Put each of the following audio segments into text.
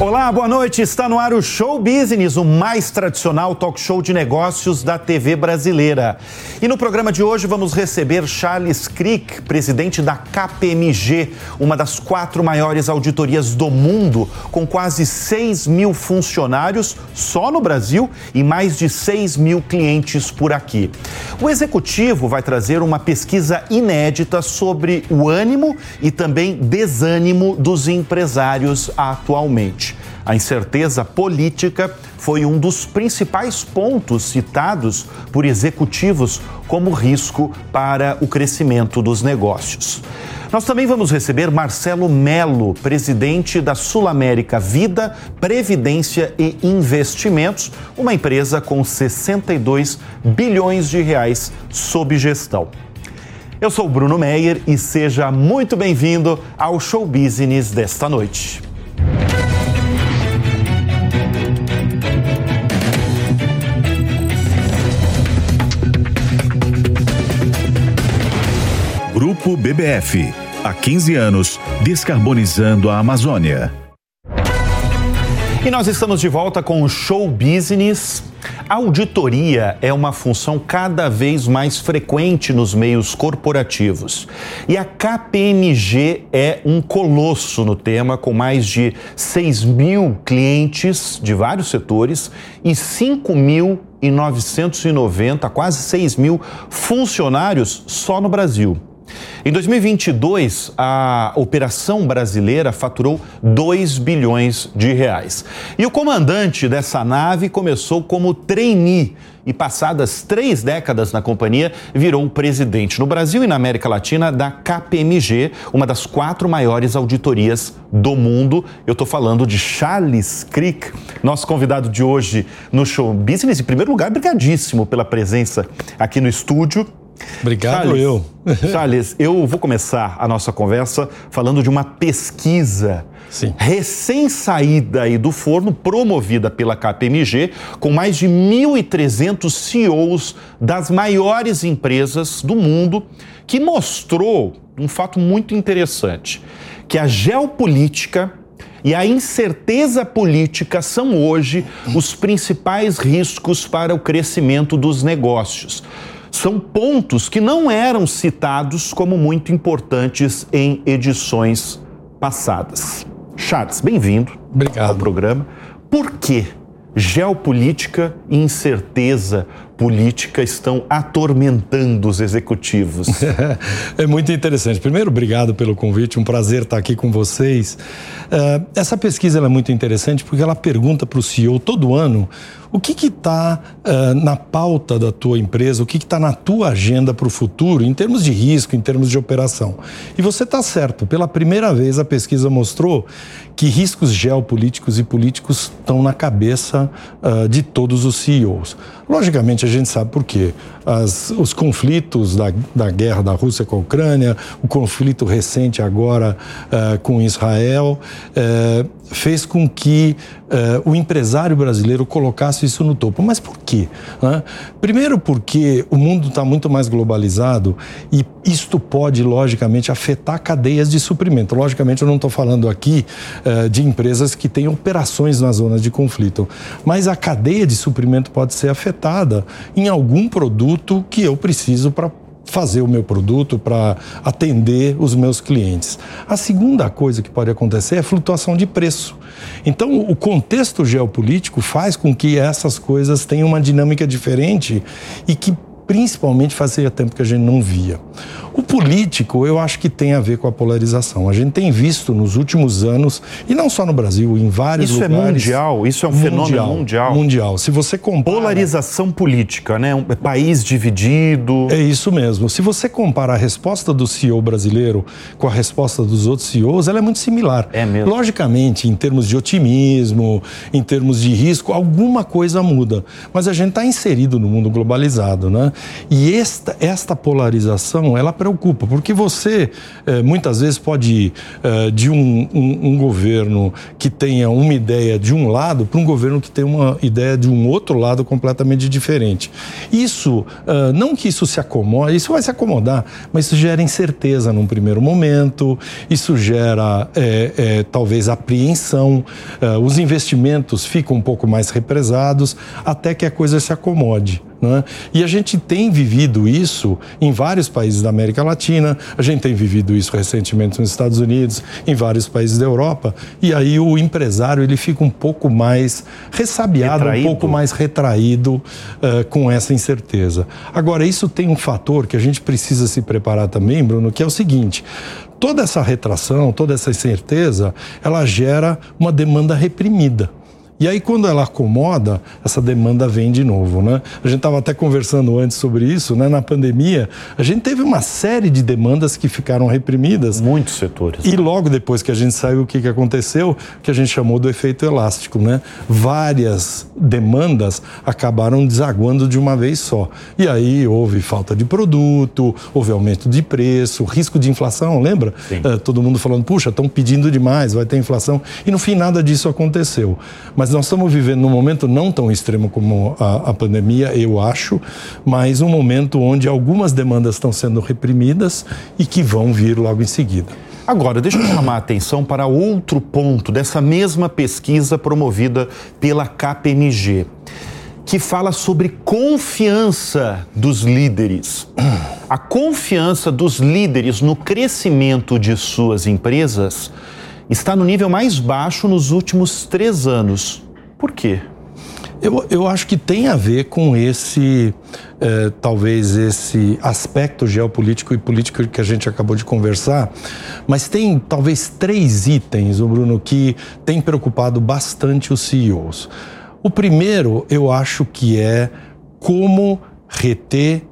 Olá, boa noite. Está no ar o Show Business, o mais tradicional talk show de negócios da TV brasileira. E no programa de hoje vamos receber Charles Crick, presidente da KPMG, uma das quatro maiores auditorias do mundo, com quase 6 mil funcionários só no Brasil e mais de 6 mil clientes por aqui. O executivo vai trazer uma pesquisa inédita sobre o ânimo e também desânimo dos empresários atualmente. A incerteza política foi um dos principais pontos citados por executivos como risco para o crescimento dos negócios. Nós também vamos receber Marcelo Melo, presidente da Sul América Vida, Previdência e Investimentos, uma empresa com 62 bilhões de reais sob gestão. Eu sou Bruno Meyer e seja muito bem-vindo ao Show Business desta noite. Grupo BBF. Há 15 anos, descarbonizando a Amazônia. E nós estamos de volta com o Show Business. Auditoria é uma função cada vez mais frequente nos meios corporativos. E a KPMG é um colosso no tema, com mais de 6 mil clientes de vários setores e 5.990, quase 6 mil funcionários só no Brasil. Em 2022, a operação brasileira faturou 2 bilhões de reais. E o comandante dessa nave começou como trainee e, passadas três décadas na companhia, virou presidente no Brasil e na América Latina da KPMG, uma das quatro maiores auditorias do mundo. Eu estou falando de Charles Crick, nosso convidado de hoje no Show Business. Em primeiro lugar, brigadíssimo pela presença aqui no estúdio. Obrigado, Charles, eu. Charles, eu vou começar a nossa conversa falando de uma pesquisa recém-saída aí do forno, promovida pela KPMG, com mais de 1.300 CEOs das maiores empresas do mundo, que mostrou um fato muito interessante, que a geopolítica e a incerteza política são hoje os principais riscos para o crescimento dos negócios são pontos que não eram citados como muito importantes em edições passadas. Charles, bem-vindo ao programa. Por que geopolítica e incerteza política estão atormentando os executivos. é muito interessante. Primeiro, obrigado pelo convite, um prazer estar aqui com vocês. Uh, essa pesquisa é muito interessante porque ela pergunta para o CEO todo ano o que está uh, na pauta da tua empresa, o que está na tua agenda para o futuro, em termos de risco, em termos de operação. E você está certo, pela primeira vez a pesquisa mostrou que riscos geopolíticos e políticos estão na cabeça uh, de todos os CEOs. Logicamente, a gente sabe por quê. As, os conflitos da, da guerra da Rússia com a Ucrânia, o conflito recente agora uh, com Israel, uh, fez com que uh, o empresário brasileiro colocasse isso no topo. Mas por quê? Né? Primeiro, porque o mundo está muito mais globalizado e isto pode, logicamente, afetar cadeias de suprimento. Logicamente, eu não estou falando aqui de empresas que têm operações nas zonas de conflito, mas a cadeia de suprimento pode ser afetada em algum produto que eu preciso para fazer o meu produto, para atender os meus clientes. A segunda coisa que pode acontecer é flutuação de preço. Então, o contexto geopolítico faz com que essas coisas tenham uma dinâmica diferente e que principalmente fazia tempo que a gente não via. O político, eu acho que tem a ver com a polarização. A gente tem visto nos últimos anos, e não só no Brasil, em vários isso lugares. Isso é mundial? Isso é um mundial, fenômeno mundial? Mundial. Se você compara... Polarização política, né? Um país dividido. É isso mesmo. Se você compara a resposta do CEO brasileiro com a resposta dos outros CEOs, ela é muito similar. É mesmo. Logicamente, em termos de otimismo, em termos de risco, alguma coisa muda. Mas a gente está inserido no mundo globalizado, né? E esta, esta polarização, ela preocupa preocupa, porque você é, muitas vezes pode ir é, de um, um, um, governo que tenha uma ideia de um lado para um governo que tem uma ideia de um outro lado completamente diferente. Isso, é, não que isso se acomode, isso vai se acomodar, mas isso gera incerteza num primeiro momento, isso gera talvez apreensão, os investimentos ficam um pouco mais represados até que a coisa se acomode. Né? E a gente tem vivido isso em vários países da América Latina, a gente tem vivido isso recentemente nos Estados Unidos, em vários países da Europa, e aí o empresário ele fica um pouco mais ressabiado, retraído. um pouco mais retraído uh, com essa incerteza. Agora, isso tem um fator que a gente precisa se preparar também, Bruno, que é o seguinte: toda essa retração, toda essa incerteza, ela gera uma demanda reprimida. E aí, quando ela acomoda, essa demanda vem de novo, né? A gente estava até conversando antes sobre isso, né? Na pandemia, a gente teve uma série de demandas que ficaram reprimidas. Muitos setores. E logo depois que a gente saiu, o que, que aconteceu? Que a gente chamou do efeito elástico, né? Várias demandas acabaram desaguando de uma vez só. E aí houve falta de produto, houve aumento de preço, risco de inflação, lembra? É, todo mundo falando, puxa, estão pedindo demais, vai ter inflação. E no fim nada disso aconteceu. Mas nós estamos vivendo num momento não tão extremo como a, a pandemia, eu acho, mas um momento onde algumas demandas estão sendo reprimidas e que vão vir logo em seguida. Agora, deixa eu chamar a atenção para outro ponto dessa mesma pesquisa promovida pela KPMG, que fala sobre confiança dos líderes. A confiança dos líderes no crescimento de suas empresas está no nível mais baixo nos últimos três anos. Por quê? Eu, eu acho que tem a ver com esse, eh, talvez, esse aspecto geopolítico e político que a gente acabou de conversar, mas tem talvez três itens, o Bruno, que tem preocupado bastante os CEOs. O primeiro, eu acho que é como reter,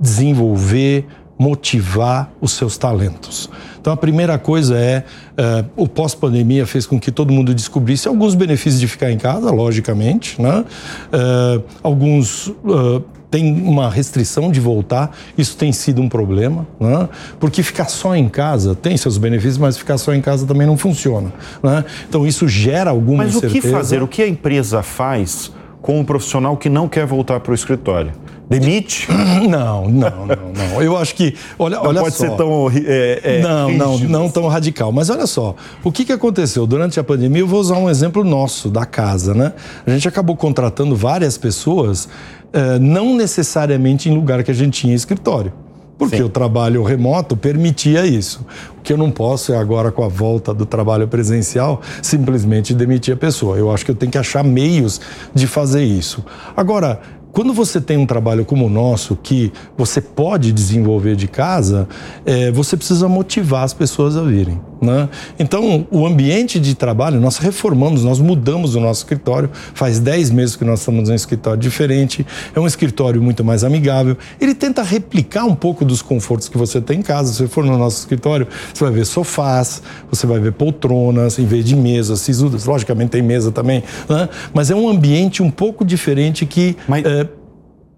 desenvolver, motivar os seus talentos. Então, a primeira coisa é: uh, o pós-pandemia fez com que todo mundo descobrisse alguns benefícios de ficar em casa, logicamente, né? Uh, alguns. Uh, tem uma restrição de voltar, isso tem sido um problema, né? porque ficar só em casa tem seus benefícios, mas ficar só em casa também não funciona. Né? Então isso gera alguma mas incerteza. Mas o que fazer? O que a empresa faz com um profissional que não quer voltar para o escritório? Demite? Não, não, não, não. Eu acho que. Olha, não olha pode só. ser tão. É, é, não, não, não tão radical. Mas olha só, o que, que aconteceu? Durante a pandemia, eu vou usar um exemplo nosso, da casa, né? A gente acabou contratando várias pessoas, eh, não necessariamente em lugar que a gente tinha escritório. Porque Sim. o trabalho remoto permitia isso. O que eu não posso é agora, com a volta do trabalho presencial, simplesmente demitir a pessoa. Eu acho que eu tenho que achar meios de fazer isso. Agora, quando você tem um trabalho como o nosso, que você pode desenvolver de casa, é, você precisa motivar as pessoas a virem. Né? Então, o ambiente de trabalho, nós reformamos, nós mudamos o nosso escritório. Faz 10 meses que nós estamos em um escritório diferente. É um escritório muito mais amigável. Ele tenta replicar um pouco dos confortos que você tem em casa. Se você for no nosso escritório, você vai ver sofás, você vai ver poltronas, em vez de mesas sisudas. Logicamente, tem mesa também. Né? Mas é um ambiente um pouco diferente que. Mas... É,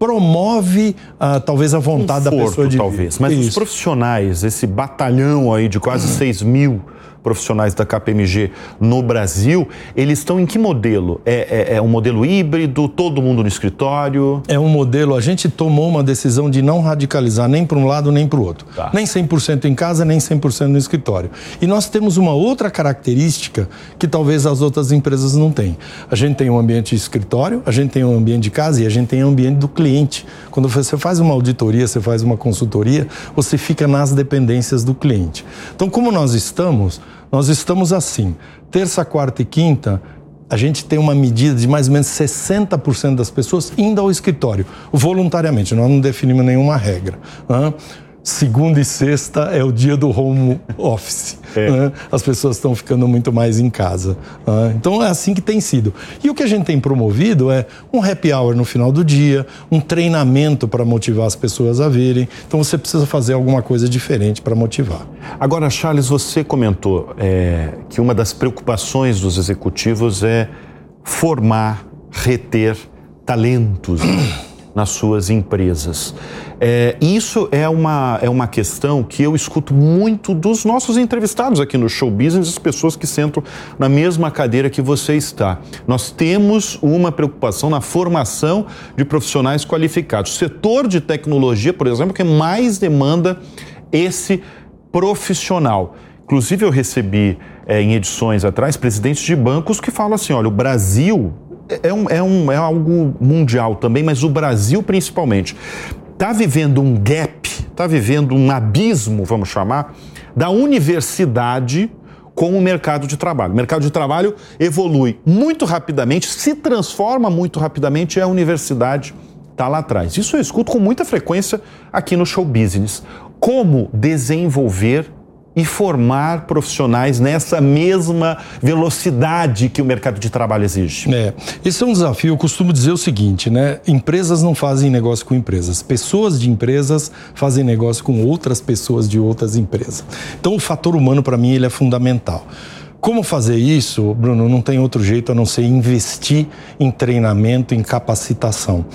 promove uh, talvez a vontade Conforto, da pessoa de talvez. Mas Isso. os profissionais, esse batalhão aí de quase 6 mil profissionais da KPMG no Brasil, eles estão em que modelo? É, é, é, um modelo híbrido, todo mundo no escritório? É um modelo, a gente tomou uma decisão de não radicalizar nem para um lado nem para o outro. Tá. Nem 100% em casa, nem 100% no escritório. E nós temos uma outra característica que talvez as outras empresas não têm. A gente tem um ambiente de escritório, a gente tem um ambiente de casa e a gente tem um ambiente do cliente. Quando você faz uma auditoria, você faz uma consultoria, você fica nas dependências do cliente. Então, como nós estamos, nós estamos assim. Terça, quarta e quinta, a gente tem uma medida de mais ou menos 60% das pessoas indo ao escritório, voluntariamente, nós não definimos nenhuma regra. Né? segunda e sexta é o dia do home office. É. Né? As pessoas estão ficando muito mais em casa. Né? Então é assim que tem sido. E o que a gente tem promovido é um happy hour no final do dia, um treinamento para motivar as pessoas a virem. Então você precisa fazer alguma coisa diferente para motivar. Agora, Charles, você comentou é, que uma das preocupações dos executivos é formar, reter talentos. nas suas empresas. É, isso é uma, é uma questão que eu escuto muito dos nossos entrevistados aqui no Show Business, as pessoas que sentam na mesma cadeira que você está. Nós temos uma preocupação na formação de profissionais qualificados. O setor de tecnologia, por exemplo, que mais demanda esse profissional. Inclusive, eu recebi é, em edições atrás presidentes de bancos que falam assim: olha, o Brasil é, é, um, é, um, é algo mundial também, mas o Brasil principalmente está vivendo um gap, está vivendo um abismo, vamos chamar, da universidade com o mercado de trabalho. O mercado de trabalho evolui muito rapidamente, se transforma muito rapidamente e a universidade está lá atrás. Isso eu escuto com muita frequência aqui no show business. Como desenvolver e formar profissionais nessa mesma velocidade que o mercado de trabalho exige. É, esse é um desafio. Eu costumo dizer o seguinte, né? Empresas não fazem negócio com empresas. Pessoas de empresas fazem negócio com outras pessoas de outras empresas. Então, o fator humano, para mim, ele é fundamental. Como fazer isso, Bruno? Não tem outro jeito a não ser investir em treinamento, em capacitação.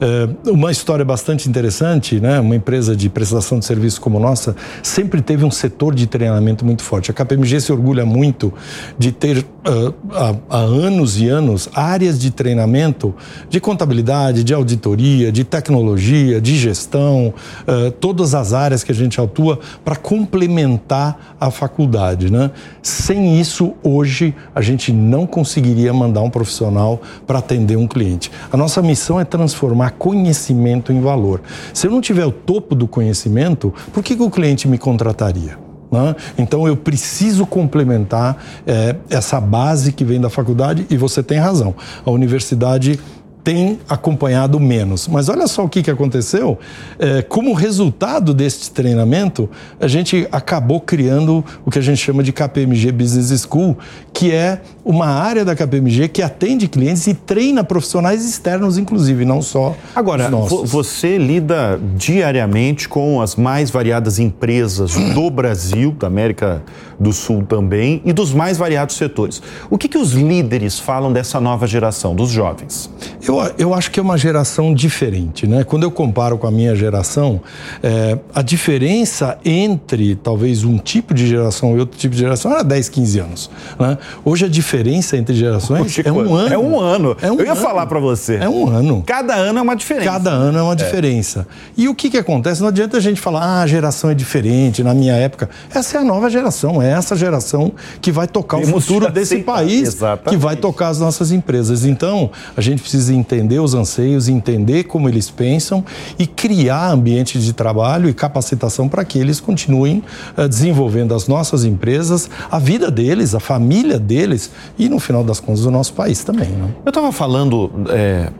É, uma história bastante interessante, né? Uma empresa de prestação de serviço como nossa sempre teve um setor de treinamento muito forte. A KPMG se orgulha muito de ter uh, há, há anos e anos áreas de treinamento de contabilidade, de auditoria, de tecnologia, de gestão, uh, todas as áreas que a gente atua para complementar a faculdade, né? Sem isso isso hoje a gente não conseguiria mandar um profissional para atender um cliente. A nossa missão é transformar conhecimento em valor. Se eu não tiver o topo do conhecimento, por que, que o cliente me contrataria? Né? Então eu preciso complementar é, essa base que vem da faculdade e você tem razão. A universidade tem acompanhado menos. Mas olha só o que, que aconteceu. É, como resultado deste treinamento, a gente acabou criando o que a gente chama de KPMG Business School, que é uma área da KPMG que atende clientes e treina profissionais externos, inclusive, não só Agora, você lida diariamente com as mais variadas empresas do Brasil, da América do Sul também, e dos mais variados setores. O que, que os líderes falam dessa nova geração, dos jovens? Eu, eu acho que é uma geração diferente, né? Quando eu comparo com a minha geração, é, a diferença entre talvez um tipo de geração e outro tipo de geração era 10, 15 anos. Né? Hoje a diferença entre gerações Chico, é um ano. É um ano. É um eu ia ano. falar para você. É um ano. Cada ano é uma diferença. Cada ano é uma é. diferença. E o que, que acontece? Não adianta a gente falar, ah, a geração é diferente, na minha época. Essa é a nova geração, é essa geração que vai tocar Temos o futuro desse país, Exatamente. que vai tocar as nossas empresas. Então, a gente precisa entender os anseios, entender como eles pensam e criar ambiente de trabalho e capacitação para que eles continuem uh, desenvolvendo as nossas empresas, a vida deles, a família deles e, no final das contas, o nosso país também. Né? Eu estava falando é,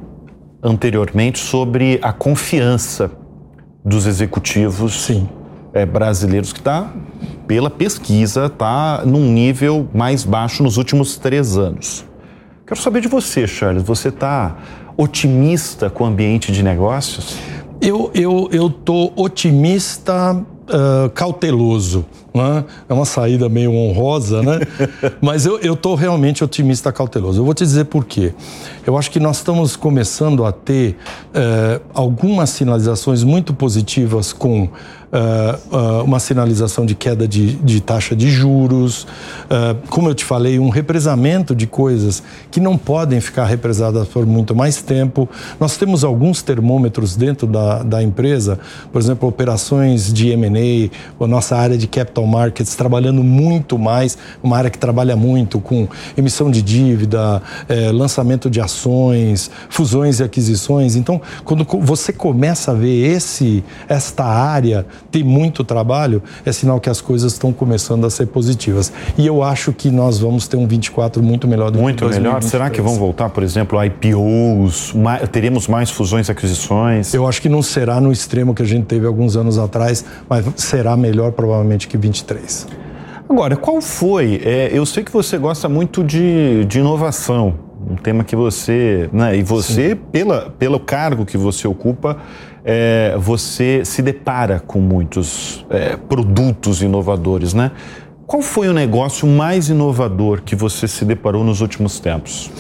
anteriormente sobre a confiança dos executivos Sim. É, brasileiros que está, pela pesquisa, está num nível mais baixo nos últimos três anos. Quero saber de você, Charles. Você está otimista com o ambiente de negócios? Eu eu eu tô otimista uh, cauteloso. Né? É uma saída meio honrosa, né? Mas eu estou realmente otimista cauteloso. Eu vou te dizer por quê. Eu acho que nós estamos começando a ter uh, algumas sinalizações muito positivas com uh, uh, uma sinalização de queda de, de taxa de juros, uh, como eu te falei, um represamento de coisas que não podem ficar represadas por muito mais tempo. Nós temos alguns termômetros dentro da, da empresa, por exemplo, operações de M&A, a nossa área de capital markets trabalhando muito mais, uma área que trabalha muito com emissão de dívida, eh, lançamento de ações, fusões e aquisições. Então, quando você começa a ver esse, esta área tem muito trabalho, é sinal que as coisas estão começando a ser positivas. E eu acho que nós vamos ter um 24 muito melhor do muito que Muito melhor? Será que vão voltar, por exemplo, IPOs? Mais, teremos mais fusões e aquisições? Eu acho que não será no extremo que a gente teve alguns anos atrás, mas será melhor provavelmente que 23. Agora, qual foi? É, eu sei que você gosta muito de, de inovação, um tema que você, né, e você, pela, pelo cargo que você ocupa, é, você se depara com muitos é, produtos inovadores, né? Qual foi o negócio mais inovador que você se deparou nos últimos tempos?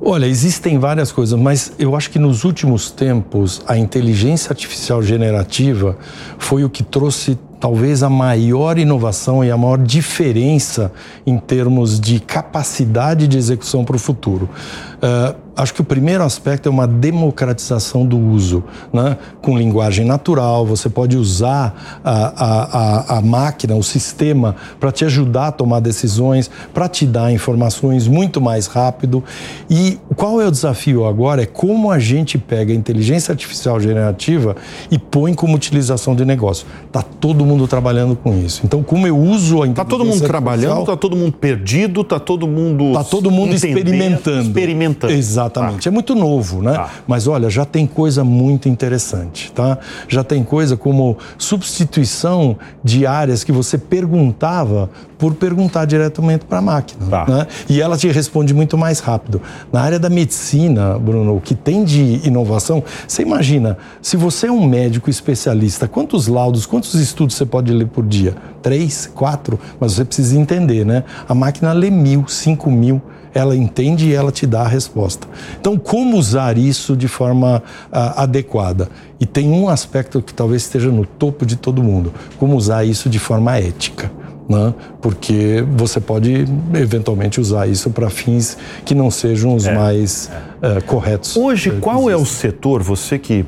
Olha, existem várias coisas, mas eu acho que nos últimos tempos a inteligência artificial generativa foi o que trouxe talvez a maior inovação e a maior diferença em termos de capacidade de execução para o futuro. Uh, acho que o primeiro aspecto é uma democratização do uso, né? com linguagem natural. Você pode usar a, a, a máquina, o sistema, para te ajudar a tomar decisões, para te dar informações muito mais rápido. E qual é o desafio agora? É como a gente pega a inteligência artificial generativa e põe como utilização de negócio. Está todo mundo trabalhando com isso. Então, como eu uso a Está todo mundo trabalhando, está todo mundo perdido, está todo mundo. Está todo mundo experimentando. Experimentando. Exatamente. Ah. É muito novo, né? Ah. Mas olha, já tem coisa muito interessante, tá? Já tem coisa como substituição de áreas que você perguntava por perguntar diretamente para a máquina. Tá. Né? E ela te responde muito mais rápido. Na área da medicina, Bruno, o que tem de inovação, você imagina, se você é um médico especialista, quantos laudos, quantos estudos você pode ler por dia? Três, quatro? Mas você precisa entender, né? A máquina lê mil, cinco mil ela entende e ela te dá a resposta. Então, como usar isso de forma uh, adequada? E tem um aspecto que talvez esteja no topo de todo mundo: como usar isso de forma ética. Né? Porque você pode eventualmente usar isso para fins que não sejam os é, mais é. Uh, corretos. Hoje, uh, qual é o setor, você que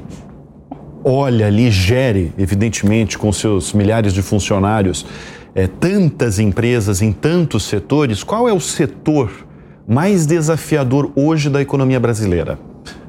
olha ali, gere, evidentemente, com seus milhares de funcionários, é, tantas empresas em tantos setores, qual é o setor mais desafiador hoje da economia brasileira?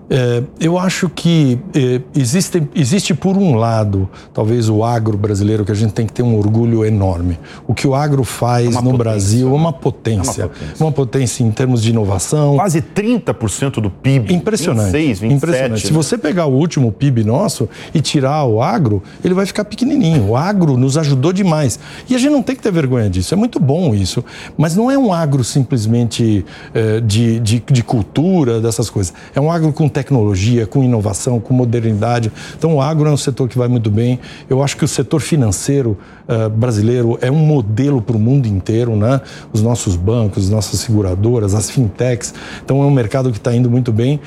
É, eu acho que é, existe, existe, por um lado, talvez o agro brasileiro, que a gente tem que ter um orgulho enorme. O que o agro faz é no potência, Brasil é uma potência, é uma potência. Uma potência em termos de inovação. Quase 30% do PIB. Impressionante. 26, 27, impressionante. Né? Se você pegar o último PIB nosso e tirar o agro, ele vai ficar pequenininho. O agro nos ajudou demais. E a gente não tem que ter vergonha disso. É muito bom isso. Mas não é um agro simplesmente é, de, de, de cultura, dessas coisas. É um agro com tecnologia, com inovação, com modernidade. Então, o agro é um setor que vai muito bem. Eu acho que o setor financeiro uh, brasileiro é um modelo para o mundo inteiro, né? Os nossos bancos, as nossas seguradoras, as fintechs. Então, é um mercado que está indo muito bem.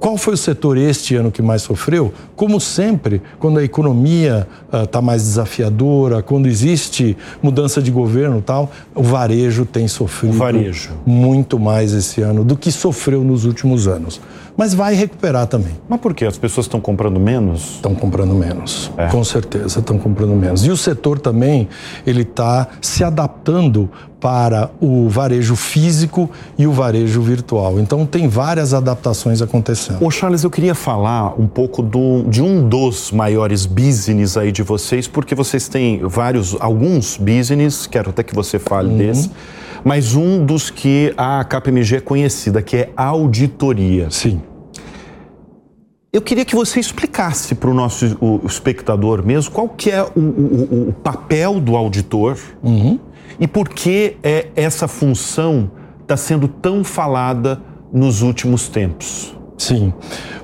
Qual foi o setor este ano que mais sofreu? Como sempre, quando a economia está uh, mais desafiadora, quando existe mudança de governo e tal, o varejo tem sofrido varejo. muito mais esse ano do que sofreu nos últimos anos mas vai recuperar também. Mas por quê? As pessoas estão comprando menos? Estão comprando menos, é. com certeza estão comprando menos. E o setor também ele está se adaptando para o varejo físico e o varejo virtual. Então tem várias adaptações acontecendo. Ô Charles, eu queria falar um pouco do, de um dos maiores business aí de vocês, porque vocês têm vários, alguns business, quero até que você fale uhum. desse mas um dos que a KPMG é conhecida, que é auditoria. Sim. Eu queria que você explicasse para o nosso espectador mesmo qual que é o, o, o papel do auditor uhum. e por que é, essa função está sendo tão falada nos últimos tempos. Sim.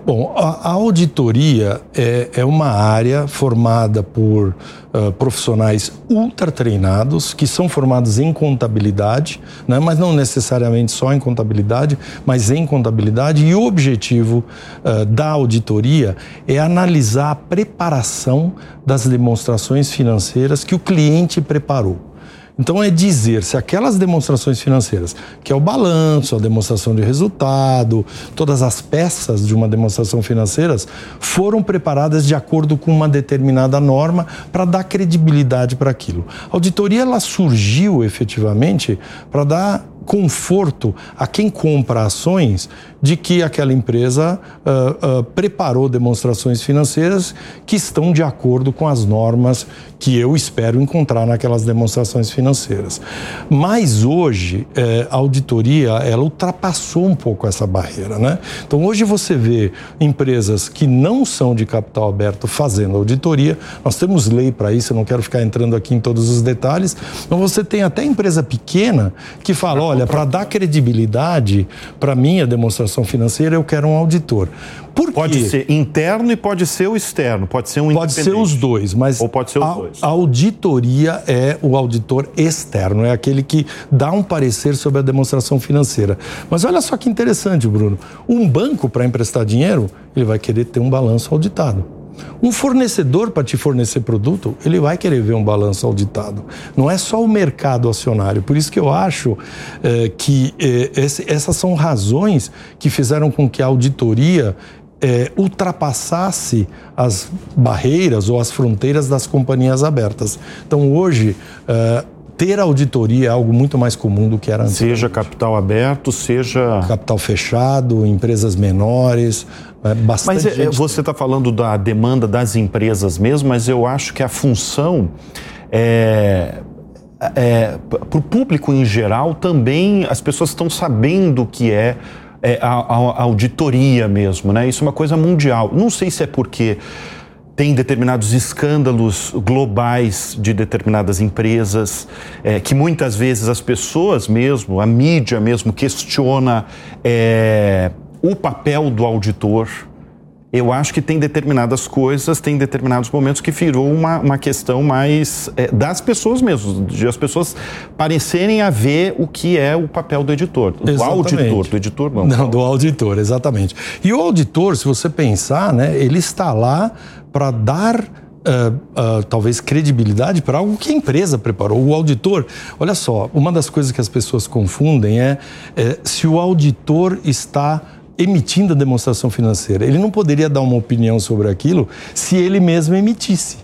Bom, a, a auditoria é, é, uma área formada por uh, profissionais ultra treinados, que são formados em contabilidade, né, mas não necessariamente só em contabilidade, mas em contabilidade. E o objetivo uh, da auditoria é analisar a preparação das demonstrações financeiras que o cliente preparou. Então é dizer se aquelas demonstrações financeiras, que é o balanço, a demonstração de resultado, todas as peças de uma demonstração financeira, foram preparadas de acordo com uma determinada norma para dar credibilidade para aquilo. A auditoria ela surgiu efetivamente para dar conforto a quem compra ações de que aquela empresa uh, uh, preparou demonstrações financeiras que estão de acordo com as normas que eu espero encontrar naquelas demonstrações financeiras. Mas hoje eh, a auditoria ela ultrapassou um pouco essa barreira, né? Então hoje você vê empresas que não são de capital aberto fazendo auditoria. Nós temos lei para isso. Eu não quero ficar entrando aqui em todos os detalhes. Mas você tem até empresa pequena que fala, olha Olha, para dar credibilidade para minha demonstração financeira, eu quero um auditor. Por pode quê? ser interno e pode ser o externo, pode ser um Pode ser os dois, mas Ou pode ser os a, dois. a auditoria é o auditor externo, é aquele que dá um parecer sobre a demonstração financeira. Mas olha só que interessante, Bruno. Um banco para emprestar dinheiro, ele vai querer ter um balanço auditado. Um fornecedor para te fornecer produto, ele vai querer ver um balanço auditado. Não é só o mercado acionário. Por isso que eu acho eh, que eh, esse, essas são razões que fizeram com que a auditoria eh, ultrapassasse as barreiras ou as fronteiras das companhias abertas. Então hoje ter auditoria é algo muito mais comum do que era antes. Seja capital aberto, seja. Capital fechado, empresas menores. É mas é, você está falando da demanda das empresas mesmo, mas eu acho que a função é, é, para o público em geral também as pessoas estão sabendo o que é, é a, a, auditoria mesmo, né? Isso é uma coisa mundial. Não sei se é porque tem determinados escândalos globais de determinadas empresas, é, que muitas vezes as pessoas mesmo, a mídia mesmo, questiona é, o papel do auditor. Eu acho que tem determinadas coisas, tem determinados momentos que virou uma, uma questão mais é, das pessoas mesmo, de as pessoas parecerem a ver o que é o papel do editor, do exatamente. auditor, do editor não. Não, do auditor, exatamente. E o auditor, se você pensar, né, ele está lá para dar Uh, uh, talvez credibilidade para algo que a empresa preparou. O auditor, olha só, uma das coisas que as pessoas confundem é, é, se o auditor está emitindo a demonstração financeira. Ele não poderia dar uma opinião sobre aquilo se ele mesmo emitisse.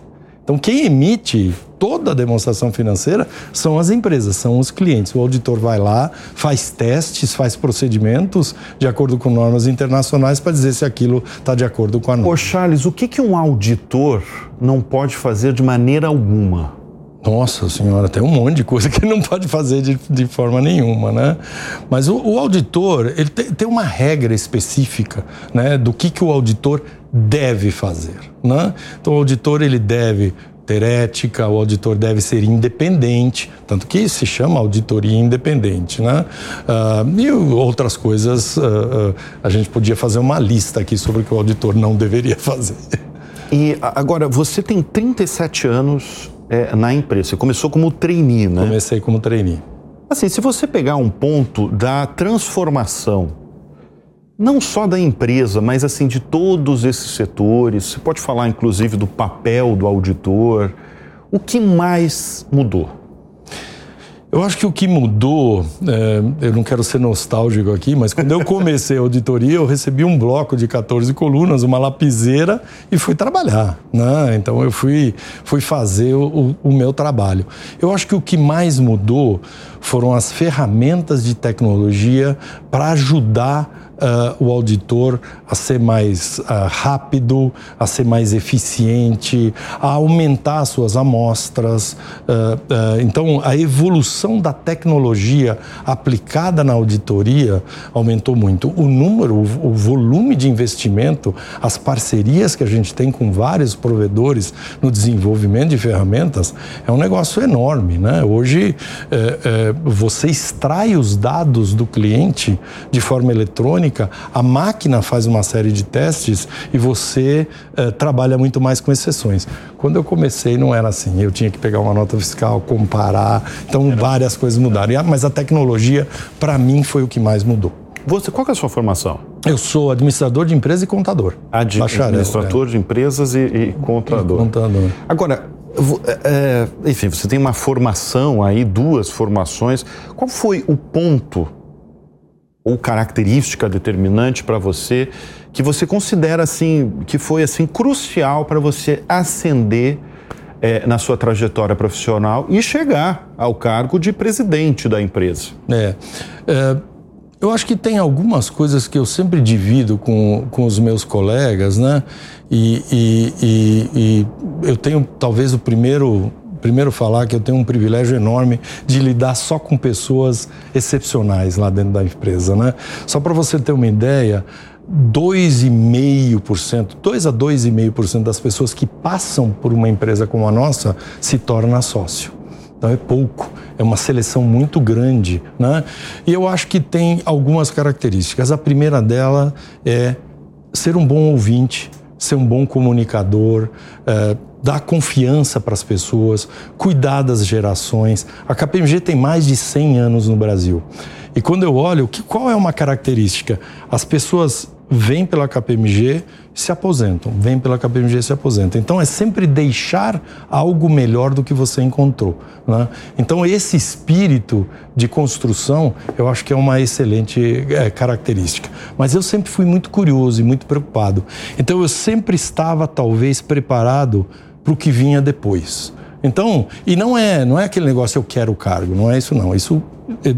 Então, quem emite toda a demonstração financeira são as empresas, são os clientes. O auditor vai lá, faz testes, faz procedimentos de acordo com normas internacionais para dizer se aquilo está de acordo com a norma. Ô Charles, o que, que um auditor não pode fazer de maneira alguma? Nossa senhora, tem um monte de coisa que ele não pode fazer de, de forma nenhuma, né? Mas o, o auditor, ele tem, uma regra específica, né, do que, que o auditor deve fazer, né? Então o auditor ele deve ter ética, o auditor deve ser independente, tanto que se chama auditoria independente, né? Uh, e outras coisas, uh, uh, a gente podia fazer uma lista aqui sobre o que o auditor não deveria fazer. E agora, você tem 37 anos é, na empresa, você começou como trainee, né? Comecei como trainee. Assim, se você pegar um ponto da transformação não só da empresa, mas assim de todos esses setores. Você pode falar inclusive do papel do auditor. O que mais mudou? Eu acho que o que mudou, é, eu não quero ser nostálgico aqui, mas quando eu comecei a auditoria, eu recebi um bloco de 14 colunas, uma lapiseira e fui trabalhar. Né? Então eu fui, fui fazer o, o meu trabalho. Eu acho que o que mais mudou foram as ferramentas de tecnologia para ajudar uh, o auditor a ser mais uh, rápido, a ser mais eficiente, a aumentar suas amostras. Uh, então, a evolução da tecnologia aplicada na auditoria aumentou muito. O número, o, o volume de investimento, as parcerias que a gente tem com vários provedores no desenvolvimento de ferramentas é um negócio enorme. Né? Hoje, é, é, você extrai os dados do cliente de forma eletrônica a máquina faz uma série de testes e você uh, trabalha muito mais com exceções. Quando eu comecei não era assim, eu tinha que pegar uma nota fiscal, comparar, então várias coisas mudaram. Mas a tecnologia, para mim, foi o que mais mudou. Você, qual é a sua formação? Eu sou administrador de empresa e contador. Ad, bacharel, administrador é. de empresas e, e contador. contador. Agora, é, é, enfim, você tem uma formação aí, duas formações. Qual foi o ponto ou característica determinante para você que você considera assim que foi assim crucial para você ascender é, na sua trajetória profissional e chegar ao cargo de presidente da empresa? É, é, eu acho que tem algumas coisas que eu sempre divido com, com os meus colegas, né? E, e, e, e eu tenho talvez o primeiro primeiro falar que eu tenho um privilégio enorme de lidar só com pessoas excepcionais lá dentro da empresa, né? Só para você ter uma ideia, 2,5%, 2 a 2,5% das pessoas que passam por uma empresa como a nossa se torna sócio. Então é pouco. é uma seleção muito grande, né? E eu acho que tem algumas características. A primeira dela é ser um bom ouvinte, ser um bom comunicador, é, dar confiança para as pessoas, cuidar das gerações. A KPMG tem mais de 100 anos no Brasil. E quando eu olho, que, qual é uma característica? As pessoas vêm pela KPMG se aposentam, vêm pela KPMG se aposentam. Então é sempre deixar algo melhor do que você encontrou. Né? Então esse espírito de construção eu acho que é uma excelente é, característica. Mas eu sempre fui muito curioso e muito preocupado. Então eu sempre estava talvez preparado para o que vinha depois. Então, e não é, não é aquele negócio eu quero o cargo, não é isso não. Isso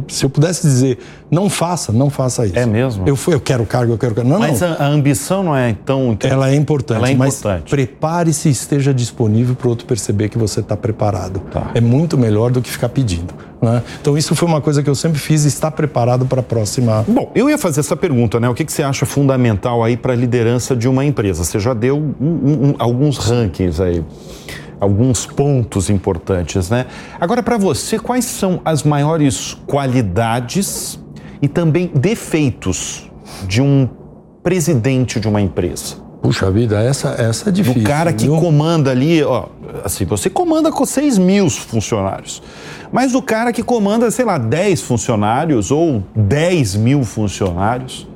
se eu pudesse dizer, não faça, não faça isso. É mesmo? Eu, eu quero cargo, eu quero cargo. Não, mas não. A, a, ambição não é tão. Ela é importante, Ela é mas importante. prepare-se e esteja disponível para o outro perceber que você está preparado. Tá. É muito melhor do que ficar pedindo. Né? Então, isso foi uma coisa que eu sempre fiz estar preparado para a próxima. Bom, eu ia fazer essa pergunta, né? O que, que você acha fundamental aí para a liderança de uma empresa? Você já deu um, um, alguns rankings aí alguns pontos importantes, né? Agora, para você, quais são as maiores qualidades e também defeitos de um presidente de uma empresa? Puxa vida, essa, essa é difícil. Do cara que viu? comanda ali, ó, assim, você comanda com 6 mil funcionários. Mas o cara que comanda, sei lá, 10 funcionários ou 10 mil funcionários.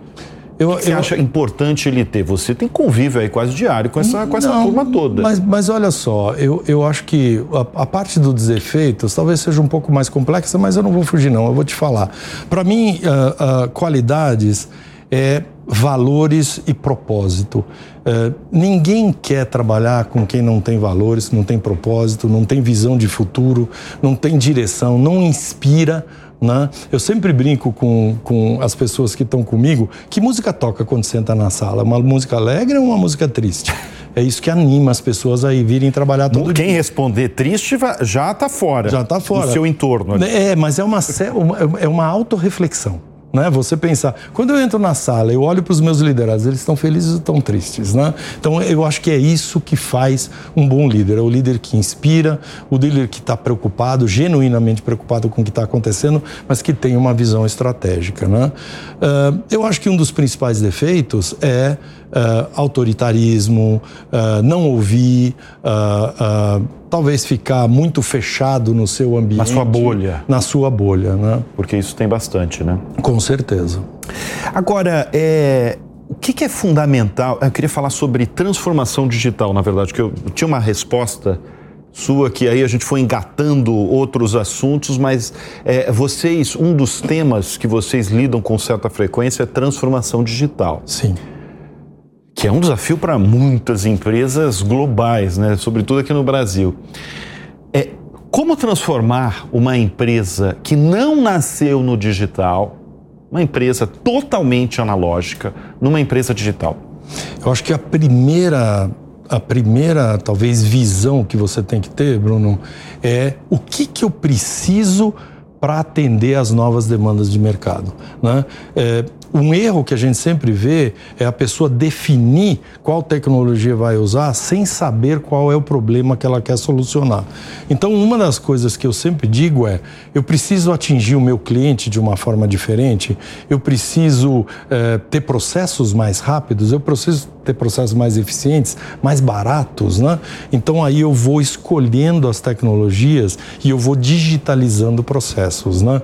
Eu, que você eu- acha importante ele ter? Você tem convívio aí quase diário com essa, com essa Não, turma toda. Mas, mas olha só, eu, eu acho que a, a parte dos defeitos talvez seja um pouco mais complexa, mas eu não vou fugir, não. Eu vou te falar. Para mim, ah, ah, qualidades é valores e propósito. Eh, ninguém quer trabalhar com quem não tem valores, não tem propósito, não tem visão de futuro, não tem direção, não inspira. Né? Eu sempre brinco com, com as pessoas que estão comigo. Que música toca quando senta na sala? Uma música alegre ou uma música triste? É isso que anima as pessoas a ir virem trabalhar todo Quem dia. responder triste já está fora. Já está fora. Do seu entorno. ali. É, mas é uma, sé- uma- é uma autorreflexão. Né? Você pensar, quando eu entro na sala, eu olho para os meus liderados, eles estão felizes ou estão tristes, né? Então eu acho que é isso que faz um bom líder, é o líder que inspira, o líder que está preocupado, genuinamente preocupado com o que está acontecendo, mas que tem uma visão estratégica, né? Ah, eu acho que um dos principais defeitos é ah, autoritarismo, ah, não ouvir, ah, talvez ficar muito fechado no seu ambiente, sua bolha. na sua bolha, né? Porque isso tem bastante, né? Com certeza. Agora, é, o que, que é fundamental? Eu queria falar sobre transformação digital, na verdade, que eu tinha uma resposta sua que aí a gente foi engatando outros assuntos, mas é, vocês, um dos temas que vocês lidam com certa frequência é transformação digital, Sim. Que é um desafio para muitas empresas globais, né? sobretudo aqui no Brasil. É, como transformar uma empresa que não nasceu no digital, uma empresa totalmente analógica, numa empresa digital? Eu acho que a primeira, a primeira talvez visão que você tem que ter, Bruno, é o que, que eu preciso para atender às novas demandas de mercado. Né? É, um erro que a gente sempre vê é a pessoa definir qual tecnologia vai usar sem saber qual é o problema que ela quer solucionar. Então, uma das coisas que eu sempre digo é: eu preciso atingir o meu cliente de uma forma diferente, eu preciso eh, ter processos mais rápidos, eu preciso ter processos mais eficientes, mais baratos, né? Então aí eu vou escolhendo as tecnologias e eu vou digitalizando processos, né?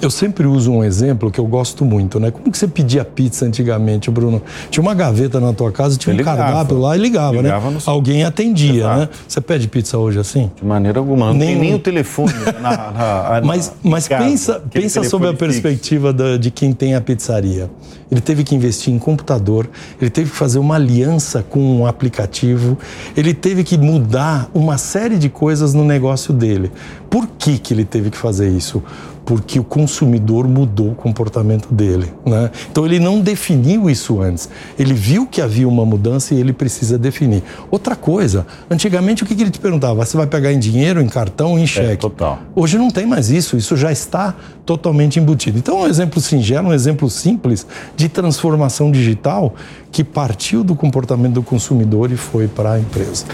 Eu sempre uso um exemplo que eu gosto muito, né? Como que você pedia pizza antigamente, Bruno? Tinha uma gaveta na tua casa, tinha Você um ligava. cardápio lá e ligava, Ligava né? Alguém atendia, Exato. né? Você pede pizza hoje assim? De maneira alguma. Não tem Nem- nem o telefone na, na- na- Mas, mas casa, pensa, pensa sobre a perspectiva da- de quem tem a pizzaria. Ele teve que investir em computador, ele teve que fazer uma aliança com um aplicativo, ele teve que mudar uma série de coisas no negócio dele. Por que, que ele teve que fazer isso? Porque o consumidor mudou o comportamento dele. Né? Então ele não definiu isso antes. Ele viu que havia uma mudança e ele precisa definir. Outra coisa, antigamente o que, que ele te perguntava? Você vai pegar em dinheiro, em cartão, em é, cheque? É, total. Hoje não tem mais isso, isso já está totalmente embutido. Então, um exemplo singelo, um exemplo simples de transformação digital que partiu do comportamento do consumidor e foi para a empresa.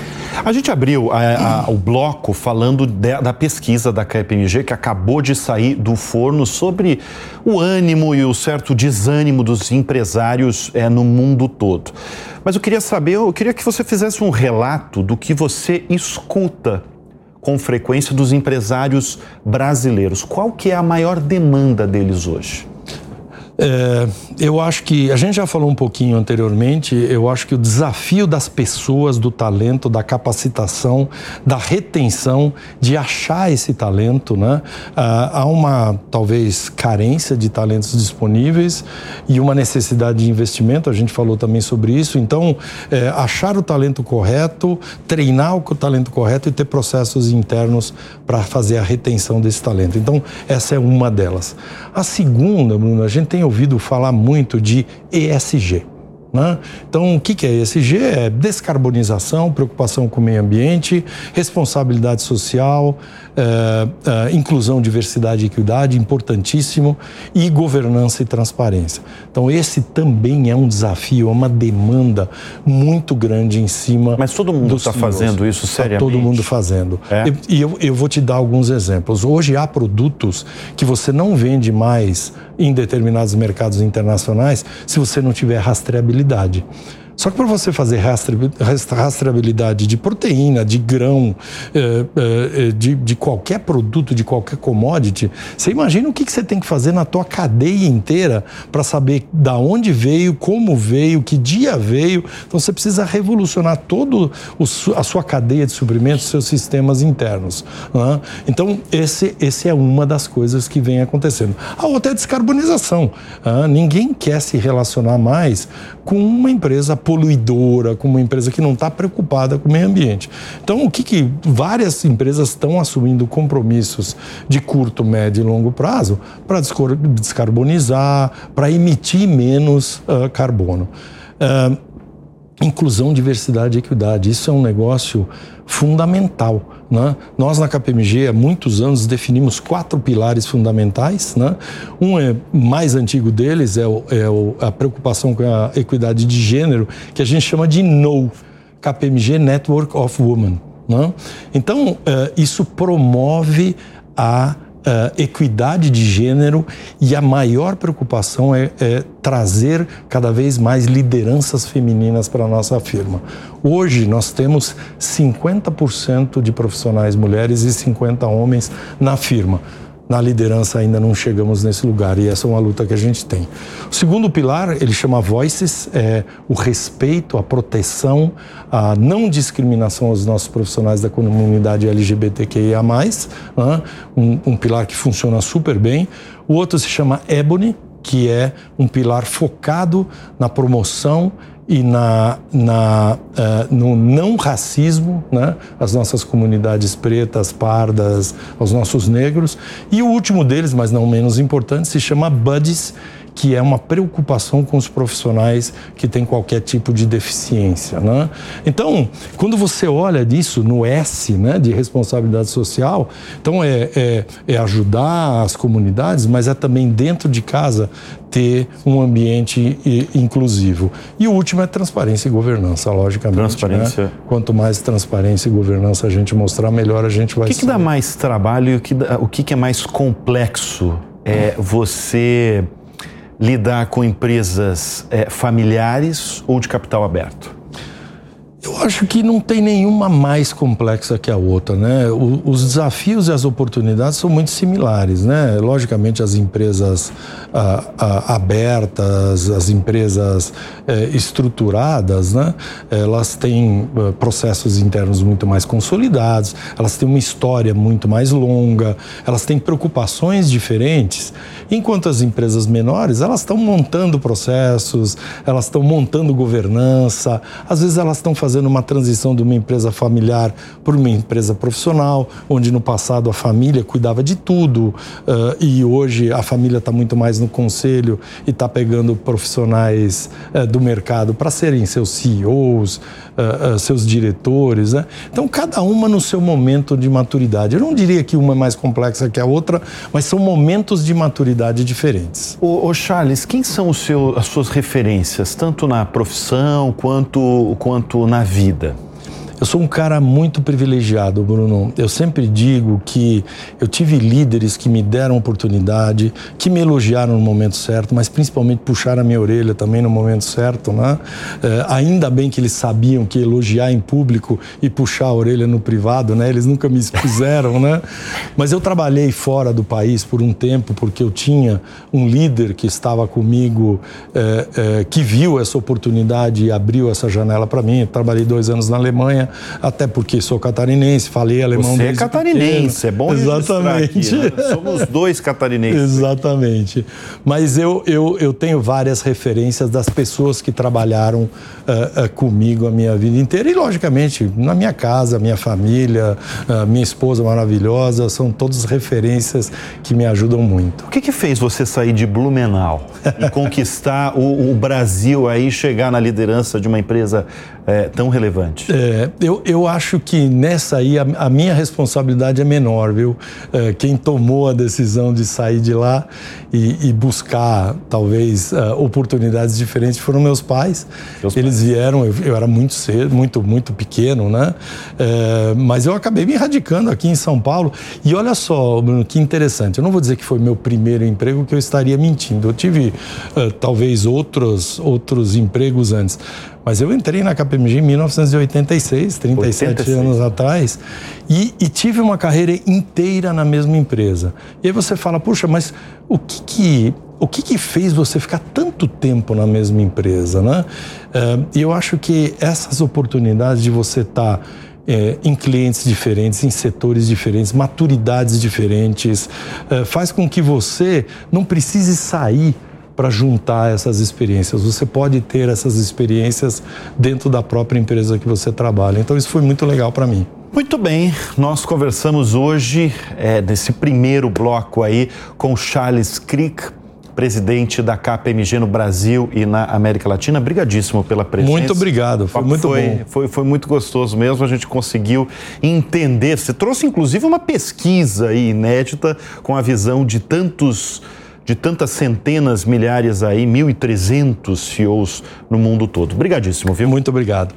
A gente abriu a, a, o bloco falando de, da pesquisa da KPMG que acabou de sair do forno sobre o ânimo e o certo desânimo dos empresários é, no mundo todo. Mas eu queria saber, eu queria que você fizesse um relato do que você escuta com frequência dos empresários brasileiros. Qual que é a maior demanda deles hoje? É, eu acho que a gente já falou um pouquinho anteriormente. Eu acho que o desafio das pessoas, do talento, da capacitação, da retenção, de achar esse talento, né? Ah, há uma talvez carência de talentos disponíveis e uma necessidade de investimento. A gente falou também sobre isso. Então, é, achar o talento correto, treinar o talento correto e ter processos internos para fazer a retenção desse talento. Então, essa é uma delas. A segunda, Bruno, a gente tem ouvido falar muito de ESG. Né? Então, o que é ESG? É descarbonização, preocupação com o meio ambiente, responsabilidade social, é, é, inclusão, diversidade e equidade, importantíssimo, e governança e transparência. Então, esse também é um desafio, é uma demanda muito grande em cima. Mas todo mundo está fazendo isso seriamente? Tá todo mundo fazendo. É? E eu, eu vou te dar alguns exemplos. Hoje há produtos que você não vende mais em determinados mercados internacionais se você não tiver rastreabilidade. Só que para você fazer rastreabilidade de proteína, de grão, eh, eh, de, de qualquer produto, de qualquer commodity, você imagina o que, que você tem que fazer na tua cadeia inteira para saber da onde veio, como veio, que dia veio. Então você precisa revolucionar toda a sua cadeia de suprimentos, seus sistemas internos. Né? Então esse, esse é uma das coisas que vem acontecendo. A outra é a descarbonização. Né? Ninguém quer se relacionar mais com uma empresa poluidora, com uma empresa que não está preocupada com o meio ambiente. Então, o que, que várias empresas estão assumindo compromissos de curto, médio e longo prazo para descarbonizar, para emitir menos uh, carbono. Uh, inclusão, diversidade e equidade. Isso é um negócio fundamental. Né? Nós, na KPMG, há muitos anos, definimos quatro pilares fundamentais. Né? Um é mais antigo deles, é, o, é o, a preocupação com a equidade de gênero, que a gente chama de NO, KPMG Network of Women. Né? Então, uh, isso promove a uh, equidade de gênero e a maior preocupação é, é trazer cada vez mais lideranças femininas para a nossa firma. Hoje nós temos 50% de profissionais mulheres e 50 homens na firma na liderança ainda não chegamos nesse lugar e essa é uma luta que a gente tem. O segundo pilar, ele chama Voices, é o respeito, a proteção, a não discriminação aos nossos profissionais da comunidade LGBTQIA+, né? um, um pilar que funciona super bem. O outro se chama Ebony, que é um pilar focado na promoção e na, na, uh, no não racismo, né? as nossas comunidades pretas, pardas, os nossos negros. E o último deles, mas não menos importante, se chama Buddies, que é uma preocupação com os profissionais que têm qualquer tipo de deficiência. Né? Então, quando você olha disso no S né, de responsabilidade social, então é, é, é ajudar as comunidades, mas é também dentro de casa ter um ambiente inclusivo. E o último é transparência e governança, logicamente. Né? Transparência. Né? Quanto mais transparência e governança a gente mostrar, melhor a gente vai O que, que dá mais trabalho e o que, dá, o que, que é mais complexo? É você lidar com empresas é, familiares ou de capital aberto? Eu acho que não tem nenhuma mais complexa que a outra, né? O, os desafios e as oportunidades são muito similares, né? Logicamente, as empresas ah, ah, abertas, as empresas eh, estruturadas, né? Elas têm ah, processos internos muito mais consolidados, elas têm uma história muito mais longa, elas têm preocupações diferentes, enquanto as empresas menores, elas estão montando processos, elas estão montando governança, às vezes elas estão fazendo fazendo uma transição de uma empresa familiar para uma empresa profissional, onde no passado a família cuidava de tudo uh, e hoje a família está muito mais no conselho e está pegando profissionais uh, do mercado para serem seus CEOs, uh, seus diretores. Né? Então, cada uma no seu momento de maturidade. Eu não diria que uma é mais complexa que a outra, mas são momentos de maturidade diferentes. Ô, ô Charles, quem são seu, as suas referências, tanto na profissão quanto, quanto na vida? Eu sou um cara muito privilegiado, Bruno. Eu sempre digo que eu tive líderes que me deram oportunidade, que me elogiaram no momento certo, mas principalmente puxaram a minha orelha também no momento certo, né? É, ainda bem que eles sabiam que elogiar em público e puxar a orelha no privado, né? Eles nunca me expuseram, né? Mas eu trabalhei fora do país por um tempo porque eu tinha um líder que estava comigo, é, é, que viu essa oportunidade e abriu essa janela para mim. Eu trabalhei dois anos na Alemanha até porque sou catarinense, falei alemão Você é catarinense, pequeno. é bom Exatamente. Aqui, né? Somos dois catarinenses. Exatamente. Mas eu, eu, eu tenho várias referências das pessoas que trabalharam uh, uh, comigo a minha vida inteira e, logicamente, na minha casa, minha família, uh, minha esposa maravilhosa, são todas referências que me ajudam muito. O que, que fez você sair de Blumenau e conquistar o, o Brasil aí, chegar na liderança de uma empresa é, tão relevante? É, eu, eu acho que nessa aí a, a minha responsabilidade é menor, viu? É, quem tomou a decisão de sair de lá e, e buscar talvez uh, oportunidades diferentes foram meus pais. Meus Eles pais. vieram, eu, eu, era muito cedo, muito, muito pequeno, né? É, mas eu acabei me radicando aqui em São Paulo. E olha só, Bruno, que interessante. Eu não vou dizer que foi meu primeiro emprego, que eu estaria mentindo. Eu tive uh, talvez outros, outros empregos antes. Mas eu entrei na KPMG em 1986, 37 86. anos atrás, e, e, tive uma carreira inteira na mesma empresa. E aí você fala, puxa, mas o que que, o que, que fez você ficar tanto tempo na mesma empresa, né? Eh, e eu acho que essas oportunidades de você estar tá, é, em clientes diferentes, em setores diferentes, maturidades diferentes, é, faz com que você não precise sair para juntar essas experiências. Você pode ter essas experiências dentro da própria empresa que você trabalha. Então isso foi muito legal para mim. Muito bem, nós conversamos hoje, é, nesse primeiro bloco aí, com Charles Crick, presidente da KPMG no Brasil e na América Latina. Obrigadíssimo pela presença. Muito obrigado, foi muito foi, bom. Foi, foi muito gostoso mesmo, a gente conseguiu entender. Você trouxe inclusive uma pesquisa inédita com a visão de tantos de tantas centenas, milhares aí, 1.300 CEOs no mundo todo. Obrigadíssimo, viu? Muito obrigado.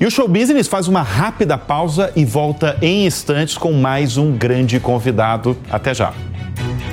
E o Show Business faz uma rápida pausa e volta em instantes com mais um grande convidado. Até já.